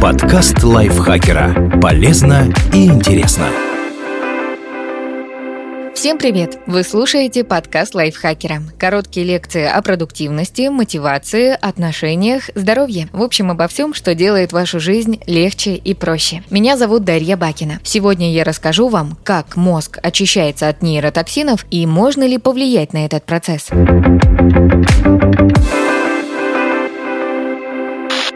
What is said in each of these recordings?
Подкаст лайфхакера. Полезно и интересно. Всем привет! Вы слушаете подкаст лайфхакера. Короткие лекции о продуктивности, мотивации, отношениях, здоровье. В общем, обо всем, что делает вашу жизнь легче и проще. Меня зовут Дарья Бакина. Сегодня я расскажу вам, как мозг очищается от нейротоксинов и можно ли повлиять на этот процесс.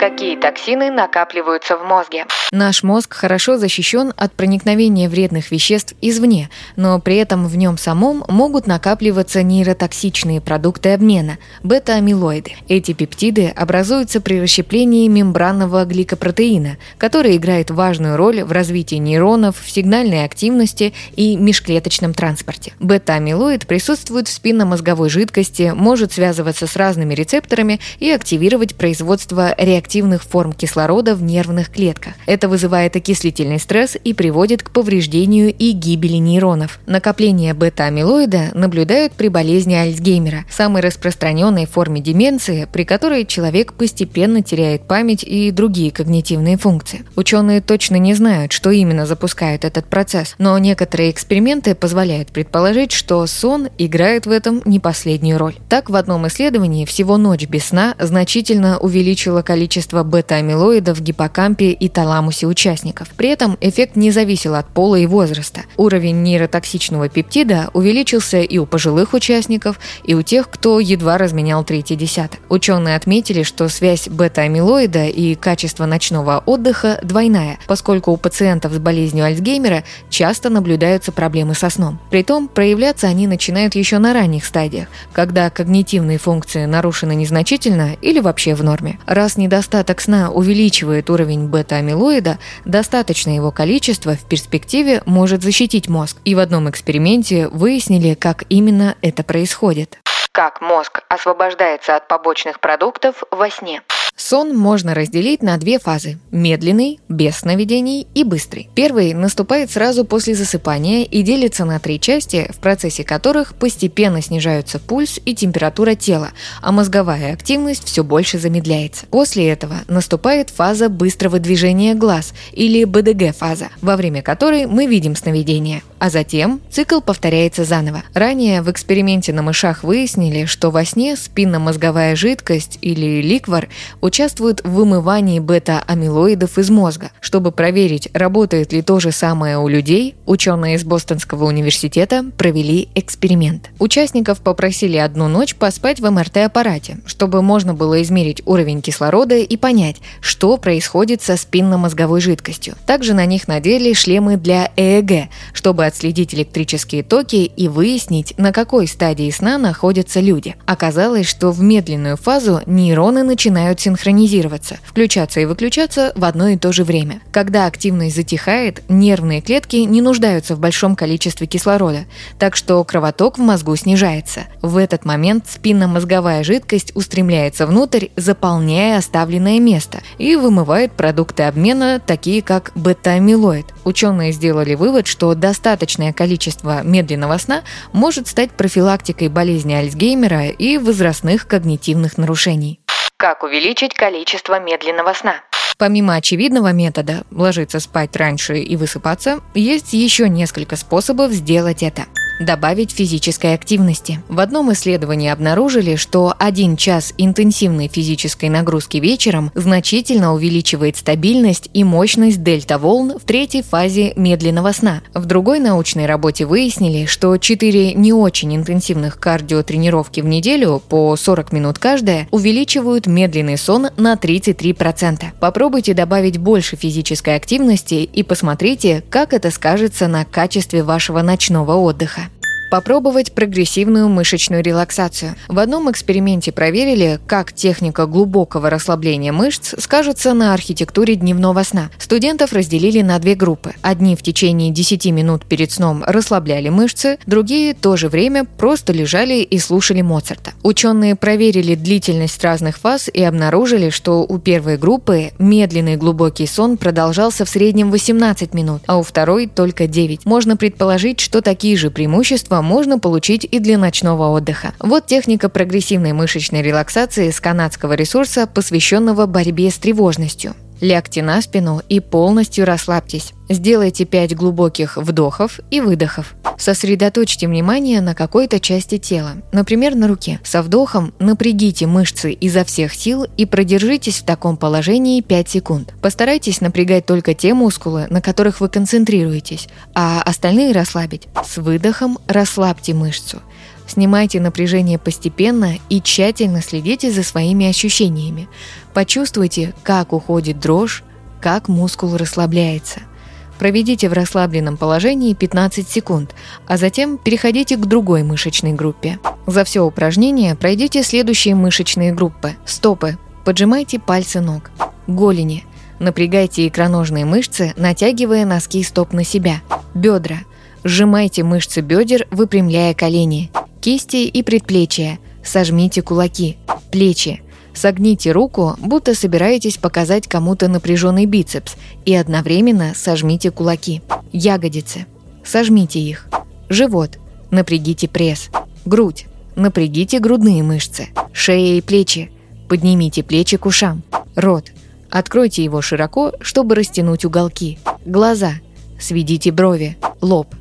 Какие токсины накапливаются в мозге? Наш мозг хорошо защищен от проникновения вредных веществ извне, но при этом в нем самом могут накапливаться нейротоксичные продукты обмена – бета-амилоиды. Эти пептиды образуются при расщеплении мембранного гликопротеина, который играет важную роль в развитии нейронов, в сигнальной активности и межклеточном транспорте. Бета-амилоид присутствует в спинномозговой жидкости, может связываться с разными рецепторами и активировать производство реактивных активных форм кислорода в нервных клетках. Это вызывает окислительный стресс и приводит к повреждению и гибели нейронов. Накопление бета-амилоида наблюдают при болезни Альцгеймера, самой распространенной форме деменции, при которой человек постепенно теряет память и другие когнитивные функции. Ученые точно не знают, что именно запускает этот процесс, но некоторые эксперименты позволяют предположить, что сон играет в этом не последнюю роль. Так, в одном исследовании всего ночь без сна значительно увеличила количество количество бета-амилоида в гиппокампе и таламусе участников. При этом эффект не зависел от пола и возраста. Уровень нейротоксичного пептида увеличился и у пожилых участников, и у тех, кто едва разменял третий десяток. Ученые отметили, что связь бета-амилоида и качество ночного отдыха двойная, поскольку у пациентов с болезнью Альцгеймера часто наблюдаются проблемы со сном. Притом проявляться они начинают еще на ранних стадиях, когда когнитивные функции нарушены незначительно или вообще в норме. Раз недостаточно недостаток сна увеличивает уровень бета-амилоида, достаточное его количество в перспективе может защитить мозг. И в одном эксперименте выяснили, как именно это происходит. Как мозг освобождается от побочных продуктов во сне. Сон можно разделить на две фазы – медленный, без сновидений и быстрый. Первый наступает сразу после засыпания и делится на три части, в процессе которых постепенно снижаются пульс и температура тела, а мозговая активность все больше замедляется. После этого наступает фаза быстрого движения глаз или БДГ-фаза, во время которой мы видим сновидение, а затем цикл повторяется заново. Ранее в эксперименте на мышах выяснили, что во сне спинномозговая жидкость или ликвор участвуют в вымывании бета-амилоидов из мозга. Чтобы проверить, работает ли то же самое у людей, ученые из Бостонского университета провели эксперимент. Участников попросили одну ночь поспать в МРТ-аппарате, чтобы можно было измерить уровень кислорода и понять, что происходит со спинномозговой жидкостью. Также на них надели шлемы для ЭЭГ, чтобы отследить электрические токи и выяснить, на какой стадии сна находятся люди. Оказалось, что в медленную фазу нейроны начинают синхронизироваться синхронизироваться, включаться и выключаться в одно и то же время. Когда активность затихает, нервные клетки не нуждаются в большом количестве кислорода, так что кровоток в мозгу снижается. В этот момент спинномозговая жидкость устремляется внутрь, заполняя оставленное место и вымывает продукты обмена, такие как бета-амилоид. Ученые сделали вывод, что достаточное количество медленного сна может стать профилактикой болезни Альцгеймера и возрастных когнитивных нарушений. Как увеличить количество медленного сна? Помимо очевидного метода ложиться спать раньше и высыпаться, есть еще несколько способов сделать это добавить физической активности. В одном исследовании обнаружили, что один час интенсивной физической нагрузки вечером значительно увеличивает стабильность и мощность дельта-волн в третьей фазе медленного сна. В другой научной работе выяснили, что 4 не очень интенсивных кардиотренировки в неделю по 40 минут каждая увеличивают медленный сон на 33%. Попробуйте добавить больше физической активности и посмотрите, как это скажется на качестве вашего ночного отдыха попробовать прогрессивную мышечную релаксацию. В одном эксперименте проверили, как техника глубокого расслабления мышц скажется на архитектуре дневного сна. Студентов разделили на две группы. Одни в течение 10 минут перед сном расслабляли мышцы, другие то же время просто лежали и слушали Моцарта. Ученые проверили длительность разных фаз и обнаружили, что у первой группы медленный глубокий сон продолжался в среднем 18 минут, а у второй только 9. Можно предположить, что такие же преимущества можно получить и для ночного отдыха. Вот техника прогрессивной мышечной релаксации с канадского ресурса, посвященного борьбе с тревожностью. Лягте на спину и полностью расслабьтесь. Сделайте 5 глубоких вдохов и выдохов. Сосредоточьте внимание на какой-то части тела, например, на руке. Со вдохом напрягите мышцы изо всех сил и продержитесь в таком положении 5 секунд. Постарайтесь напрягать только те мускулы, на которых вы концентрируетесь, а остальные расслабить. С выдохом расслабьте мышцу. Снимайте напряжение постепенно и тщательно следите за своими ощущениями. Почувствуйте, как уходит дрожь, как мускул расслабляется. Проведите в расслабленном положении 15 секунд, а затем переходите к другой мышечной группе. За все упражнение пройдите следующие мышечные группы. Стопы. Поджимайте пальцы ног. Голени. Напрягайте икроножные мышцы, натягивая носки стоп на себя. Бедра. Сжимайте мышцы бедер, выпрямляя колени. Кисти и предплечья. Сожмите кулаки. Плечи. Согните руку, будто собираетесь показать кому-то напряженный бицепс, и одновременно сожмите кулаки. Ягодицы. Сожмите их. Живот. Напрягите пресс. Грудь. Напрягите грудные мышцы. Шея и плечи. Поднимите плечи к ушам. Рот. Откройте его широко, чтобы растянуть уголки. Глаза. Сведите брови. Лоб.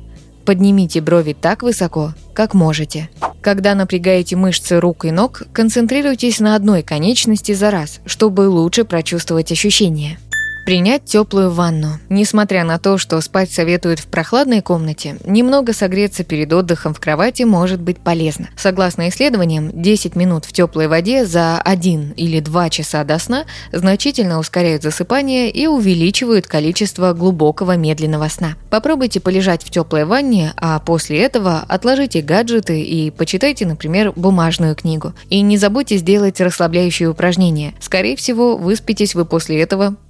Поднимите брови так высоко, как можете. Когда напрягаете мышцы рук и ног, концентрируйтесь на одной конечности за раз, чтобы лучше прочувствовать ощущения. Принять теплую ванну. Несмотря на то, что спать советуют в прохладной комнате, немного согреться перед отдыхом в кровати может быть полезно. Согласно исследованиям, 10 минут в теплой воде за 1 или 2 часа до сна значительно ускоряют засыпание и увеличивают количество глубокого медленного сна. Попробуйте полежать в теплой ванне, а после этого отложите гаджеты и почитайте, например, бумажную книгу. И не забудьте сделать расслабляющие упражнения. Скорее всего, выспитесь вы после этого